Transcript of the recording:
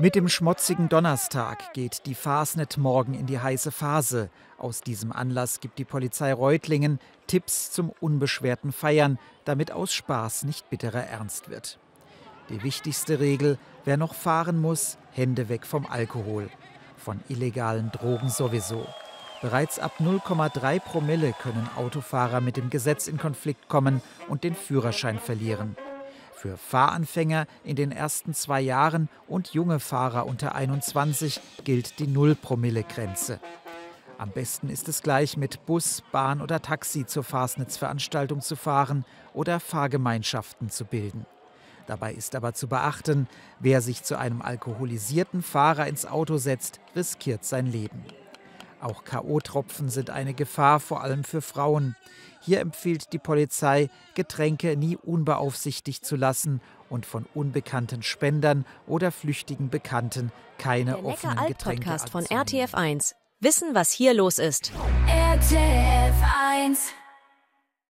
Mit dem schmutzigen Donnerstag geht die Fasnet morgen in die heiße Phase. Aus diesem Anlass gibt die Polizei Reutlingen Tipps zum unbeschwerten Feiern, damit aus Spaß nicht bitterer Ernst wird. Die wichtigste Regel, wer noch fahren muss, Hände weg vom Alkohol. Von illegalen Drogen sowieso. Bereits ab 0,3 Promille können Autofahrer mit dem Gesetz in Konflikt kommen und den Führerschein verlieren. Für Fahranfänger in den ersten zwei Jahren und junge Fahrer unter 21 gilt die Null-Promille-Grenze. Am besten ist es gleich mit Bus, Bahn oder Taxi zur Fastnetzveranstaltung zu fahren oder Fahrgemeinschaften zu bilden. Dabei ist aber zu beachten, wer sich zu einem alkoholisierten Fahrer ins Auto setzt, riskiert sein Leben. Auch KO-Tropfen sind eine Gefahr, vor allem für Frauen. Hier empfiehlt die Polizei, Getränke nie unbeaufsichtigt zu lassen und von unbekannten Spendern oder flüchtigen Bekannten keine Der offenen Neckar Getränke Podcast von abzunehmen. RTF1. Wissen, was hier los ist. RTF 1